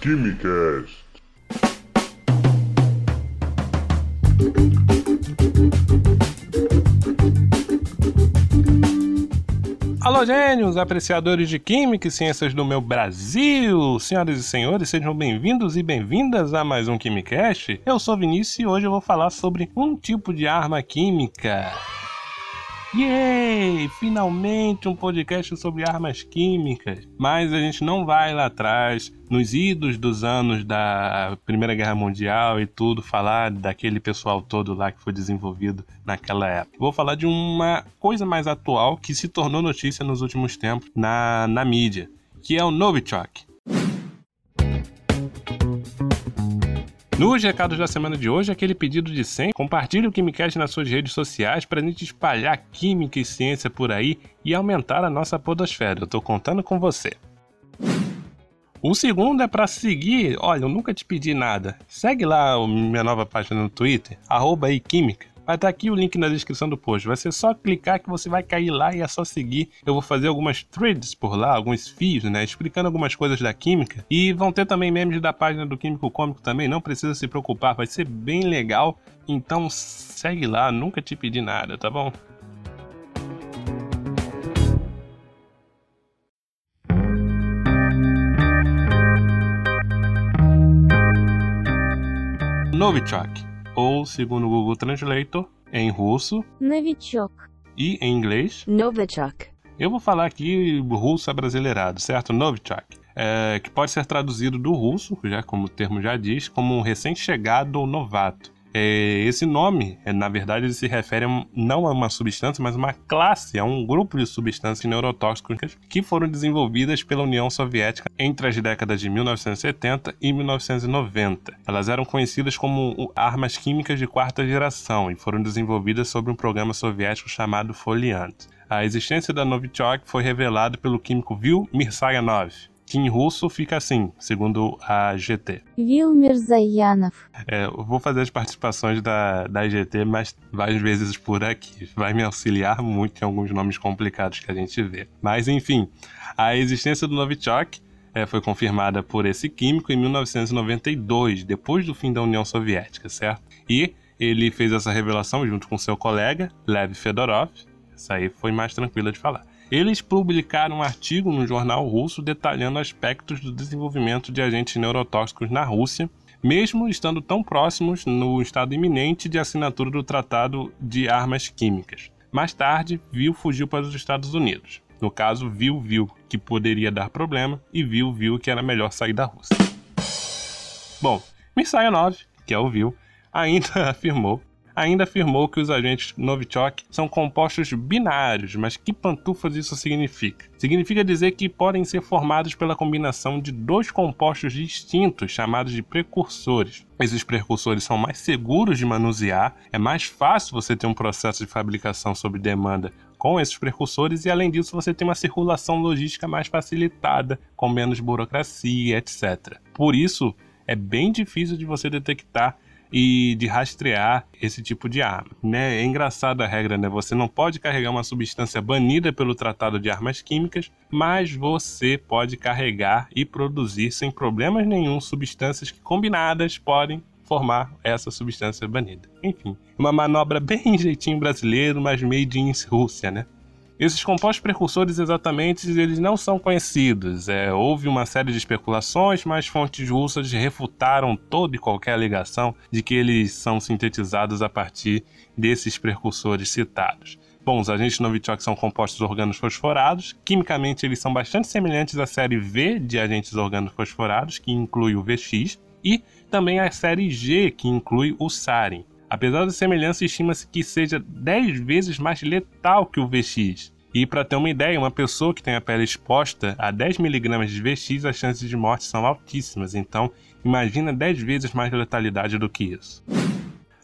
Quimicast. Alô, gênios, apreciadores de Química e Ciências do meu Brasil! Senhoras e senhores, sejam bem-vindos e bem-vindas a mais um Quimicast. Eu sou Vinícius e hoje eu vou falar sobre um tipo de arma química. Yay! Finalmente um podcast sobre armas químicas. Mas a gente não vai lá atrás, nos idos dos anos da Primeira Guerra Mundial e tudo, falar daquele pessoal todo lá que foi desenvolvido naquela época. Vou falar de uma coisa mais atual que se tornou notícia nos últimos tempos na, na mídia, que é o Novichok. Nos recados da semana de hoje, aquele pedido de 100, compartilhe o Quimicast nas suas redes sociais para a gente espalhar química e ciência por aí e aumentar a nossa podosfera. Eu tô contando com você. O segundo é para seguir, olha, eu nunca te pedi nada. Segue lá minha nova página no Twitter, arroba aí química. Vai estar aqui o link na descrição do post. Vai ser só clicar que você vai cair lá e é só seguir. Eu vou fazer algumas threads por lá, alguns fios, né? Explicando algumas coisas da química. E vão ter também memes da página do Químico Cômico também. Não precisa se preocupar, vai ser bem legal. Então segue lá, nunca te pedi nada, tá bom? Novichok ou, segundo o Google Translator, em russo Novichok. e em inglês. Novichok. Eu vou falar aqui russo abrasileirado, certo? Novichok. É, que pode ser traduzido do russo, já como o termo já diz, como um recém-chegado ou novato. É, esse nome, é, na verdade, ele se refere a, não a uma substância, mas a uma classe, a um grupo de substâncias neurotóxicas que foram desenvolvidas pela União Soviética entre as décadas de 1970 e 1990. Elas eram conhecidas como armas químicas de quarta geração e foram desenvolvidas sob um programa soviético chamado Foliant. A existência da Novichok foi revelada pelo químico Vil Mirsayanov, que em russo fica assim, segundo a GT. Vilmir Zayanov. É, eu vou fazer as participações da, da GT mais várias vezes por aqui. Vai me auxiliar muito em alguns nomes complicados que a gente vê. Mas enfim, a existência do Novichok é, foi confirmada por esse químico em 1992, depois do fim da União Soviética, certo? E ele fez essa revelação junto com seu colega, Lev Fedorov. Essa aí foi mais tranquila de falar. Eles publicaram um artigo no jornal russo detalhando aspectos do desenvolvimento de agentes neurotóxicos na Rússia, mesmo estando tão próximos no estado iminente de assinatura do Tratado de Armas Químicas. Mais tarde, Vil fugiu para os Estados Unidos. No caso, Vil viu que poderia dar problema e Vil viu que era melhor sair da Rússia. Bom, Mirsayanov, que é o Vil, ainda afirmou ainda afirmou que os agentes Novichok são compostos binários, mas que pantufas isso significa? Significa dizer que podem ser formados pela combinação de dois compostos distintos chamados de precursores. Esses precursores são mais seguros de manusear, é mais fácil você ter um processo de fabricação sob demanda com esses precursores e além disso você tem uma circulação logística mais facilitada, com menos burocracia, etc. Por isso, é bem difícil de você detectar e de rastrear esse tipo de arma. Né? É engraçada a regra, né? Você não pode carregar uma substância banida pelo Tratado de Armas Químicas, mas você pode carregar e produzir sem problemas nenhum substâncias que combinadas podem formar essa substância banida. Enfim, uma manobra bem jeitinho brasileiro, mas made in Rússia, né? Esses compostos precursores exatamente eles não são conhecidos. É, houve uma série de especulações, mas fontes russas refutaram toda e qualquer alegação de que eles são sintetizados a partir desses precursores citados. Bom, os agentes Novichok são compostos organofosforados. Quimicamente, eles são bastante semelhantes à série V de agentes organofosforados, que inclui o VX, e também à série G, que inclui o sarin. Apesar da semelhança, estima-se que seja 10 vezes mais letal que o VX. E para ter uma ideia, uma pessoa que tem a pele exposta a 10mg de VX, as chances de morte são altíssimas. Então, imagina 10 vezes mais letalidade do que isso.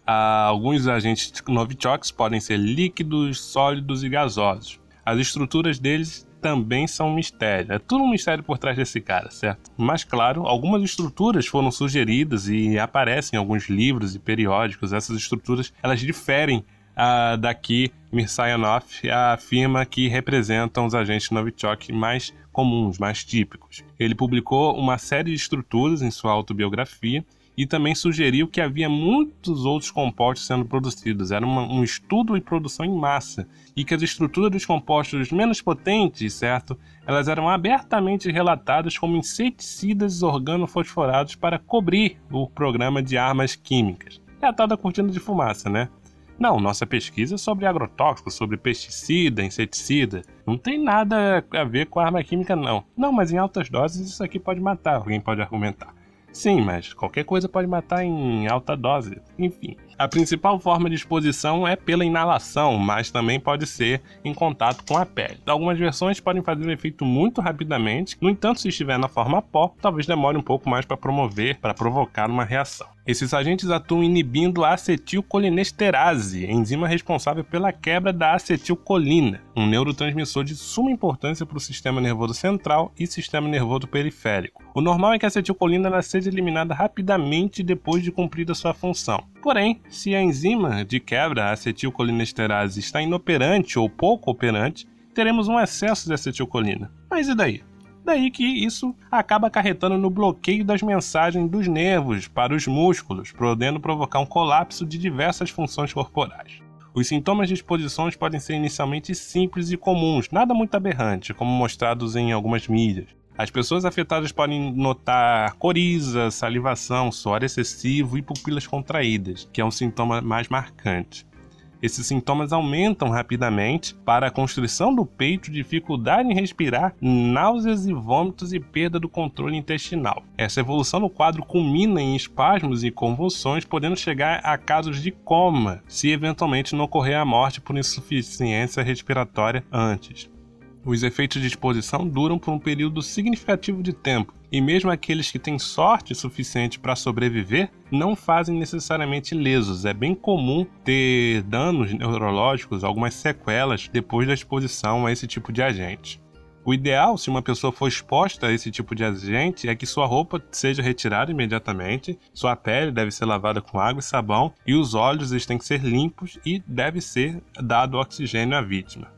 Alguns agentes Novichoks podem ser líquidos, sólidos e gasosos. As estruturas deles também são um mistério. É tudo um mistério por trás desse cara, certo? Mas, claro, algumas estruturas foram sugeridas e aparecem em alguns livros e periódicos. Essas estruturas, elas diferem a, daqui Mirsayanov afirma que representam os agentes Novichok mais comuns, mais típicos. Ele publicou uma série de estruturas em sua autobiografia e também sugeriu que havia muitos outros compostos sendo produzidos. Era uma, um estudo e produção em massa e que as estruturas dos compostos menos potentes, certo, elas eram abertamente relatadas como inseticidas organofosforados para cobrir o programa de armas químicas. É a tal da cortina de fumaça, né? Não, nossa pesquisa é sobre agrotóxicos, sobre pesticida, inseticida. Não tem nada a ver com arma química, não. Não, mas em altas doses isso aqui pode matar, alguém pode argumentar. Sim, mas qualquer coisa pode matar em alta dose. Enfim, a principal forma de exposição é pela inalação, mas também pode ser em contato com a pele. Algumas versões podem fazer o efeito muito rapidamente, no entanto, se estiver na forma pó, talvez demore um pouco mais para promover, para provocar uma reação. Esses agentes atuam inibindo a acetilcolinesterase, enzima responsável pela quebra da acetilcolina, um neurotransmissor de suma importância para o sistema nervoso central e sistema nervoso periférico. O normal é que a acetilcolina seja eliminada rapidamente depois de cumprida sua função. Porém, se a enzima de quebra acetilcolinesterase está inoperante ou pouco operante, teremos um excesso de acetilcolina. Mas e daí? Daí que isso acaba acarretando no bloqueio das mensagens dos nervos para os músculos, podendo provocar um colapso de diversas funções corporais. Os sintomas de exposições podem ser inicialmente simples e comuns, nada muito aberrante, como mostrados em algumas mídias. As pessoas afetadas podem notar coriza, salivação, suor excessivo e pupilas contraídas, que é um sintoma mais marcante. Esses sintomas aumentam rapidamente para a constrição do peito, dificuldade em respirar, náuseas e vômitos e perda do controle intestinal. Essa evolução no quadro culmina em espasmos e convulsões, podendo chegar a casos de coma, se eventualmente não ocorrer a morte por insuficiência respiratória antes. Os efeitos de exposição duram por um período significativo de tempo, e mesmo aqueles que têm sorte suficiente para sobreviver não fazem necessariamente lesos. É bem comum ter danos neurológicos, algumas sequelas depois da exposição a esse tipo de agente. O ideal, se uma pessoa for exposta a esse tipo de agente, é que sua roupa seja retirada imediatamente, sua pele deve ser lavada com água e sabão e os olhos têm que ser limpos e deve ser dado oxigênio à vítima.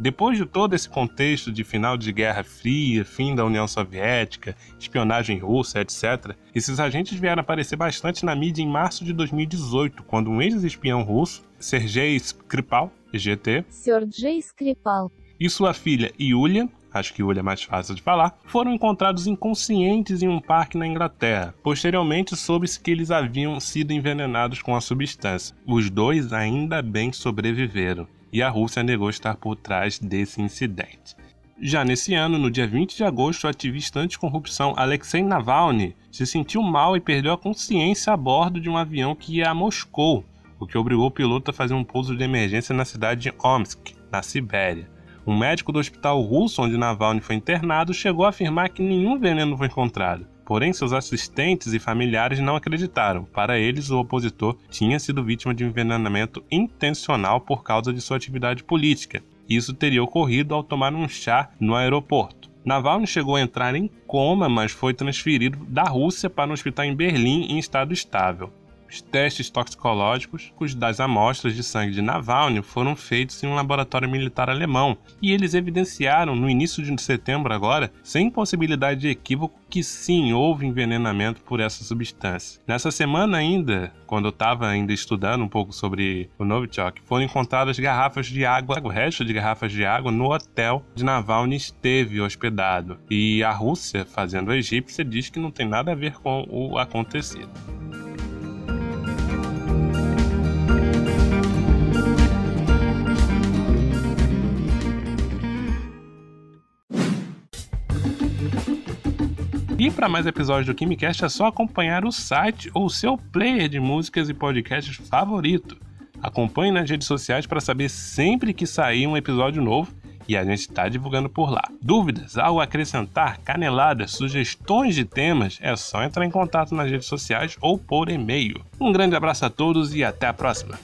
Depois de todo esse contexto de final de Guerra Fria, fim da União Soviética, espionagem russa, etc., esses agentes vieram aparecer bastante na mídia em março de 2018, quando um ex-espião russo, Sergei Skripal, EGT, Sergei Skripal, e sua filha Yulia, acho que Yulia é mais fácil de falar, foram encontrados inconscientes em um parque na Inglaterra. Posteriormente, soube-se que eles haviam sido envenenados com a substância. Os dois ainda bem sobreviveram e a Rússia negou estar por trás desse incidente. Já nesse ano, no dia 20 de agosto, o ativista anticorrupção Alexei Navalny se sentiu mal e perdeu a consciência a bordo de um avião que ia a Moscou, o que obrigou o piloto a fazer um pouso de emergência na cidade de Omsk, na Sibéria. Um médico do hospital russo onde Navalny foi internado chegou a afirmar que nenhum veneno foi encontrado. Porém, seus assistentes e familiares não acreditaram. Para eles, o opositor tinha sido vítima de envenenamento intencional por causa de sua atividade política. Isso teria ocorrido ao tomar um chá no aeroporto. Navalny chegou a entrar em coma, mas foi transferido da Rússia para um hospital em Berlim em estado estável. Os testes toxicológicos das amostras de sangue de Navalny foram feitos em um laboratório militar alemão e eles evidenciaram no início de setembro agora, sem possibilidade de equívoco, que sim houve envenenamento por essa substância. Nessa semana ainda, quando eu estava ainda estudando um pouco sobre o Novichok, foram encontradas garrafas de água, o resto de garrafas de água no hotel de Navalny esteve hospedado. E a Rússia, fazendo a egípcia, diz que não tem nada a ver com o acontecido. E para mais episódios do KimiCast é só acompanhar o site ou seu player de músicas e podcasts favorito. Acompanhe nas redes sociais para saber sempre que sair um episódio novo e a gente está divulgando por lá. Dúvidas, algo a acrescentar, caneladas, sugestões de temas, é só entrar em contato nas redes sociais ou por e-mail. Um grande abraço a todos e até a próxima!